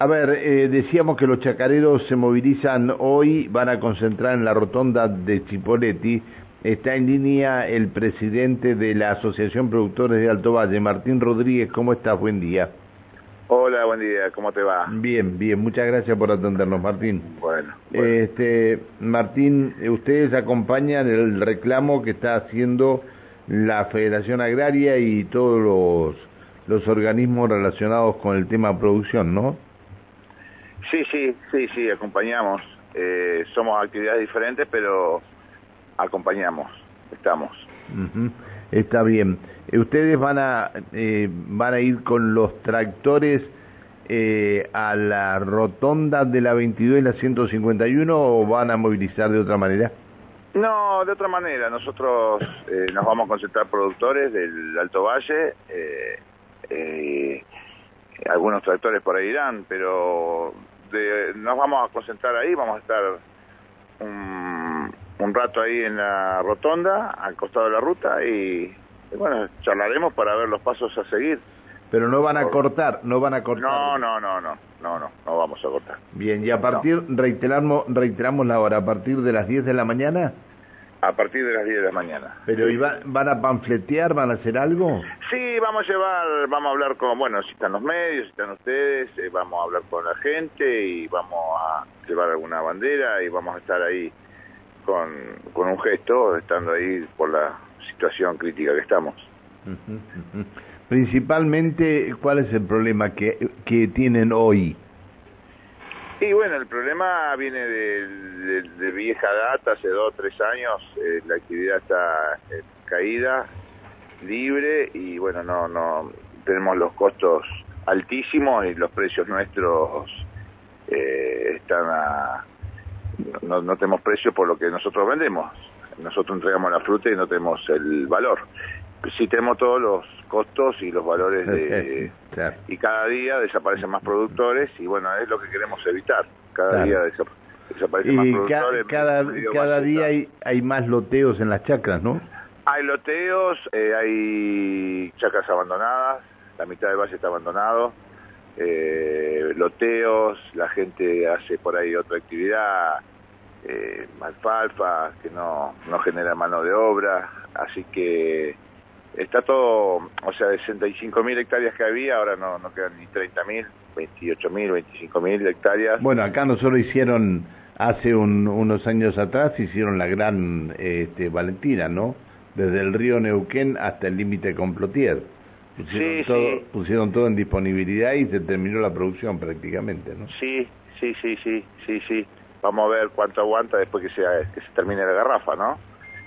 A ver, eh, decíamos que los chacareros se movilizan hoy, van a concentrar en la rotonda de Chipoletti. Está en línea el presidente de la Asociación Productores de Alto Valle, Martín Rodríguez. ¿Cómo estás? Buen día. Hola, buen día. ¿Cómo te va? Bien, bien. Muchas gracias por atendernos, Martín. Bueno. Este, Martín, ustedes acompañan el reclamo que está haciendo la Federación Agraria y todos los, los organismos relacionados con el tema producción, ¿no? Sí, sí, sí, sí, acompañamos. Eh, somos actividades diferentes, pero acompañamos, estamos. Está bien. Eh, ¿Ustedes van a, eh, van a ir con los tractores a la rotonda de la 22 y la 151 o van a movilizar de otra manera? No, de otra manera. Nosotros nos vamos a concentrar productores del Alto Valle. Algunos tractores por ahí irán, pero nos vamos a concentrar ahí, vamos a estar un, rato ahí en la rotonda, al costado de la ruta, y, bueno, charlaremos para ver los pasos a seguir. Pero no van a cortar, no van a cortar. No, no, no, no, no, no, no vamos a cortar. Bien, y a partir, reiteramos, reiteramos la hora, a partir de las 10 de la mañana. A partir de las 10 de la mañana. ¿Pero ¿y van a panfletear, van a hacer algo? Sí, vamos a llevar, vamos a hablar con, bueno, si están los medios, si están ustedes, eh, vamos a hablar con la gente y vamos a llevar alguna bandera y vamos a estar ahí con, con un gesto, estando ahí por la situación crítica que estamos. Principalmente, ¿cuál es el problema que, que tienen hoy? Y bueno, el problema viene de, vieja data, hace dos o tres años eh, la actividad está eh, caída, libre y bueno, no, no tenemos los costos altísimos y los precios nuestros eh, están a... No, no tenemos precio por lo que nosotros vendemos. Nosotros entregamos la fruta y no tenemos el valor sí tenemos todos los costos y los valores de y cada día desaparecen más productores y bueno es lo que queremos evitar. Cada día desaparecen más productores cada cada día hay, hay más loteos en las chacras no hay loteos eh, hay chacras abandonadas la mitad del valle está abandonado eh, loteos la gente hace por ahí otra actividad eh, alfalfa que no no genera mano de obra así que está todo, o sea, de 65 mil hectáreas que había, ahora no, no quedan ni 30 mil, 28 mil, 25 mil hectáreas. Bueno, acá nosotros hicieron, hace unos años atrás, hicieron la gran este, Valentina, ¿no? Desde el río Neuquén hasta el límite con Plotier. Pusieron, todo, pusieron todo en disponibilidad y se terminó la producción prácticamente, ¿no? Sí, sí, sí, sí, sí, sí. Vamos a ver cuánto aguanta después que, sea, que se termine la garrafa, ¿no?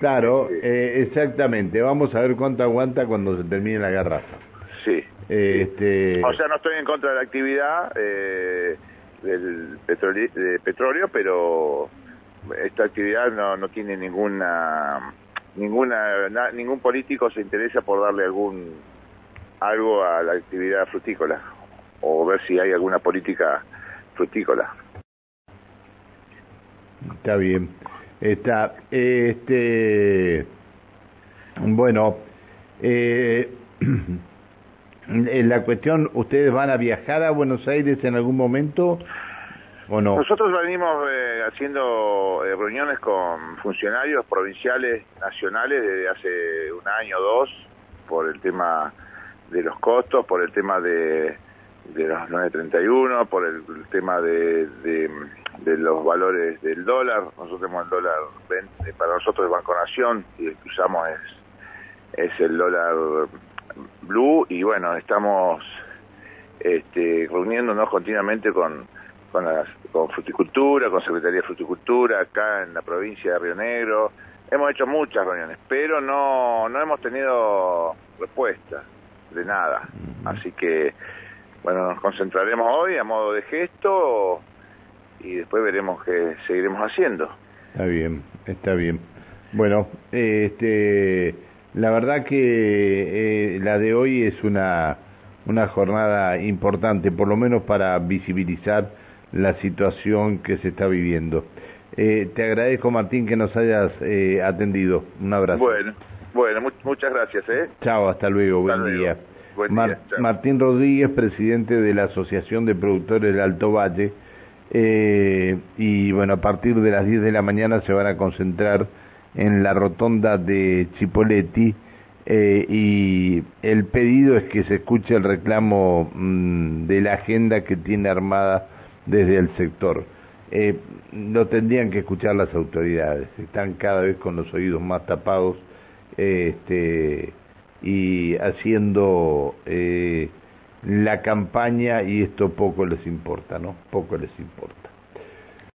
Claro, eh, exactamente. Vamos a ver cuánto aguanta cuando se termine la garrafa. Sí. este... O sea, no estoy en contra de la actividad eh, del de petróleo, pero esta actividad no, no tiene ninguna ninguna ningún político se interesa por darle algún algo a la actividad frutícola o ver si hay alguna política frutícola. Está bien. Está, este, bueno, eh, en la cuestión, ¿ustedes van a viajar a Buenos Aires en algún momento o no? Nosotros venimos eh, haciendo eh, reuniones con funcionarios provinciales, nacionales, desde hace un año o dos, por el tema de los costos, por el tema de, de los 931, por el, tema de de los valores del dólar. Nosotros tenemos el dólar, para nosotros el Banco Nación, y el que usamos es, es el dólar blue, y bueno, estamos este, reuniéndonos continuamente con, con, las, con Fruticultura, con Secretaría de Fruticultura, acá en la provincia de Río Negro. Hemos hecho muchas reuniones, pero no, no hemos tenido respuesta de nada. Así que, bueno, nos concentraremos hoy a modo de gesto y después veremos qué seguiremos haciendo. Está bien, está bien. Bueno, este, la verdad que eh, la de hoy es una, una jornada importante, por lo menos para visibilizar la situación que se está viviendo. Eh, te agradezco, Martín, que nos hayas eh, atendido. Un abrazo. Bueno, bueno, muchas gracias. ¿eh? Chao, hasta luego, buen día. Martín Rodríguez, presidente de la Asociación de Productores del Alto Valle. Eh, y bueno, a partir de las 10 de la mañana se van a concentrar en la rotonda de Chipoletti eh, y el pedido es que se escuche el reclamo mm, de la agenda que tiene armada desde el sector. Eh, lo tendrían que escuchar las autoridades, están cada vez con los oídos más tapados este, y haciendo eh, la campaña y esto poco les importa, ¿no? Poco les importa.